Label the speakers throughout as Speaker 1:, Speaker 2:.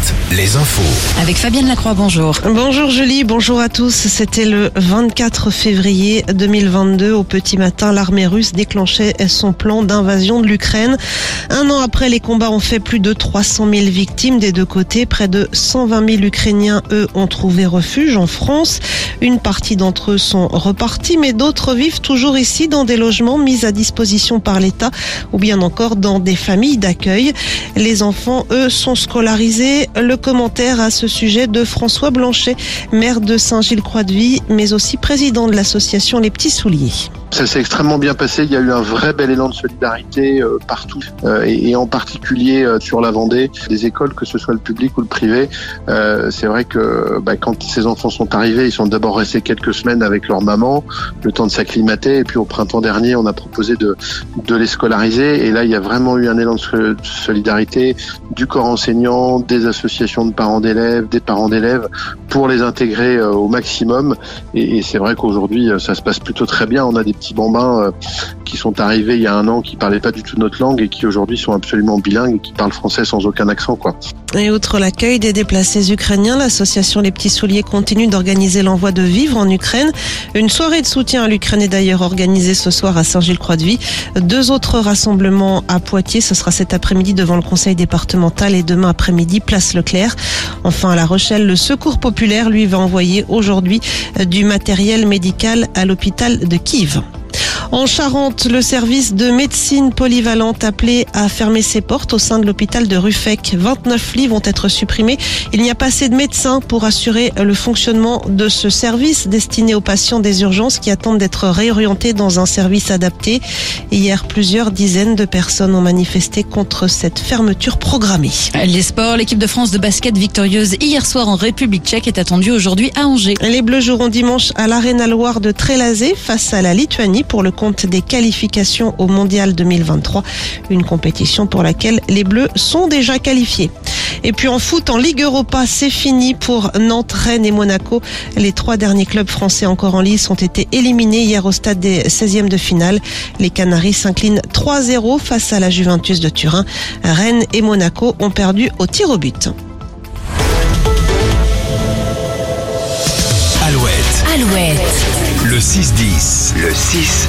Speaker 1: Alouette, les infos.
Speaker 2: Avec Fabienne Lacroix, bonjour.
Speaker 3: Bonjour Julie, bonjour à tous. C'était le 24 février 2022. Au petit matin, l'armée russe déclenchait son plan d'invasion de l'Ukraine. Un an après, les combats ont fait plus de 300 000 victimes des deux côtés. Près de 120 000 Ukrainiens, eux, ont trouvé refuge en France. Une partie d'entre eux sont repartis, mais d'autres vivent toujours ici dans des logements mis à disposition par l'État ou bien encore dans des familles d'accueil. Les enfants, eux, sont scolarisés. Le commentaire à ce sujet de François Blanchet, maire de Saint-Gilles-Croix-de-Vie, mais aussi président de l'association Les Petits Souliers.
Speaker 4: Ça s'est extrêmement bien passé. Il y a eu un vrai bel élan de solidarité euh, partout, euh, et, et, en particulier euh, sur la Vendée, des écoles, que ce soit le public ou le privé. Euh, c'est vrai que bah, quand ces enfants sont arrivés, ils sont d'abord restés quelques semaines avec leur maman, le temps de s'acclimater, et puis au printemps dernier, on a proposé de, de les scolariser. Et là, il y a vraiment eu un élan de solidarité du corps enseignant, des associations de parents d'élèves, des parents d'élèves, pour les intégrer au maximum. Et, et c'est vrai qu'aujourd'hui, ça se passe plutôt très bien. On a des petits bambins euh, qui sont arrivés il y a un an, qui parlaient pas du tout notre langue et qui aujourd'hui sont absolument bilingues et qui parlent français sans aucun accent, quoi.
Speaker 3: Et outre l'accueil des déplacés ukrainiens, l'association Les Petits Souliers continue d'organiser l'envoi de vivres en Ukraine. Une soirée de soutien à l'Ukraine est d'ailleurs organisée ce soir à Saint-Gilles-Croix-de-Vie. Deux autres rassemblements à Poitiers, ce sera cet après-midi devant le conseil départemental et demain après-midi place Leclerc. Enfin à La Rochelle, le Secours populaire lui va envoyer aujourd'hui du matériel médical à l'hôpital de Kiev. En Charente, le service de médecine polyvalente appelé à fermer ses portes au sein de l'hôpital de Ruffec. 29 lits vont être supprimés. Il n'y a pas assez de médecins pour assurer le fonctionnement de ce service destiné aux patients des urgences qui attendent d'être réorientés dans un service adapté. Hier, plusieurs dizaines de personnes ont manifesté contre cette fermeture programmée.
Speaker 2: Les sports, l'équipe de France de basket victorieuse hier soir en République tchèque est attendue aujourd'hui à Angers.
Speaker 3: Les Bleus joueront dimanche à l'Arena Loire de Trélazé face à la Lituanie pour le compte des qualifications au Mondial 2023, une compétition pour laquelle les Bleus sont déjà qualifiés. Et puis en foot, en Ligue Europa, c'est fini pour Nantes, Rennes et Monaco. Les trois derniers clubs français encore en lice ont été éliminés hier au stade des 16e de finale. Les Canaries s'inclinent 3-0 face à la Juventus de Turin. Rennes et Monaco ont perdu au tir au but.
Speaker 1: Alouette,
Speaker 2: Alouette.
Speaker 1: Le 6-10.
Speaker 5: Le 6-10.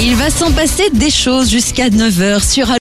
Speaker 2: Il va s'en passer des choses jusqu'à 9h sur